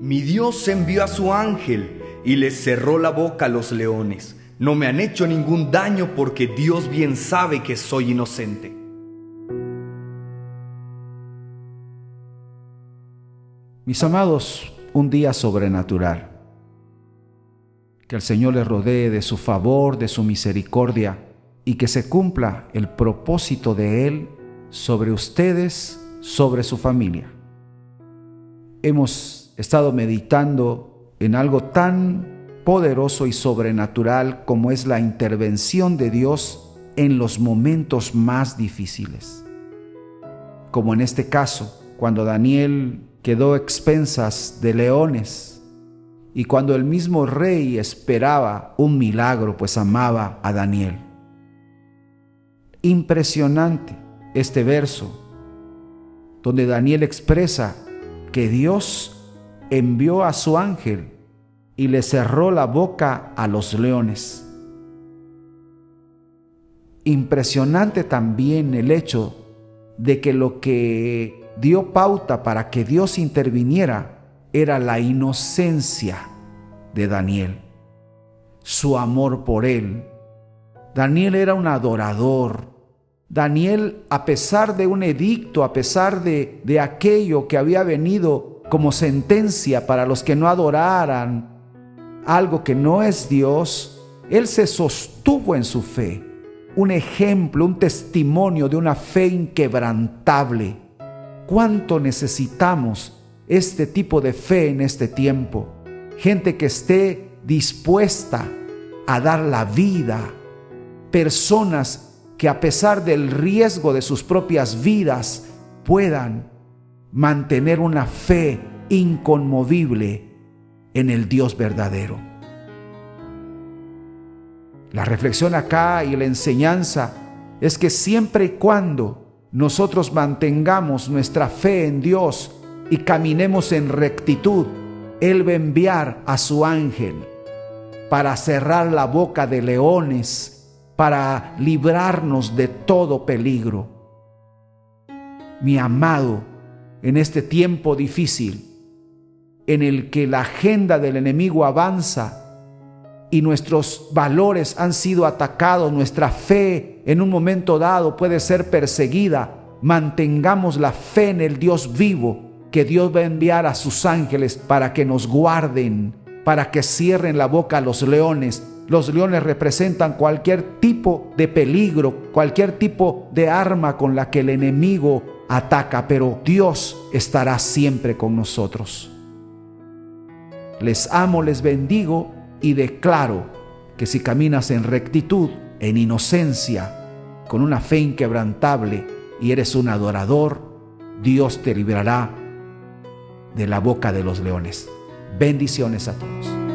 Mi Dios envió a su ángel y les cerró la boca a los leones. No me han hecho ningún daño porque Dios bien sabe que soy inocente. Mis amados, un día sobrenatural. Que el Señor les rodee de su favor, de su misericordia y que se cumpla el propósito de Él sobre ustedes, sobre su familia. Hemos estado meditando en algo tan poderoso y sobrenatural como es la intervención de Dios en los momentos más difíciles. Como en este caso, cuando Daniel quedó expensas de leones y cuando el mismo rey esperaba un milagro, pues amaba a Daniel. Impresionante este verso, donde Daniel expresa que Dios envió a su ángel y le cerró la boca a los leones. Impresionante también el hecho de que lo que dio pauta para que Dios interviniera era la inocencia de Daniel, su amor por él. Daniel era un adorador. Daniel, a pesar de un edicto, a pesar de, de aquello que había venido como sentencia para los que no adoraran algo que no es Dios, Él se sostuvo en su fe, un ejemplo, un testimonio de una fe inquebrantable. ¿Cuánto necesitamos este tipo de fe en este tiempo? Gente que esté dispuesta a dar la vida, personas que a pesar del riesgo de sus propias vidas puedan mantener una fe inconmovible en el Dios verdadero. La reflexión acá y la enseñanza es que siempre y cuando nosotros mantengamos nuestra fe en Dios y caminemos en rectitud, Él va a enviar a su ángel para cerrar la boca de leones, para librarnos de todo peligro. Mi amado, en este tiempo difícil en el que la agenda del enemigo avanza y nuestros valores han sido atacados, nuestra fe en un momento dado puede ser perseguida, mantengamos la fe en el Dios vivo, que Dios va a enviar a sus ángeles para que nos guarden, para que cierren la boca a los leones. Los leones representan cualquier tipo de peligro, cualquier tipo de arma con la que el enemigo ataca, pero Dios estará siempre con nosotros. Les amo, les bendigo y declaro que si caminas en rectitud, en inocencia, con una fe inquebrantable y eres un adorador, Dios te librará de la boca de los leones. Bendiciones a todos.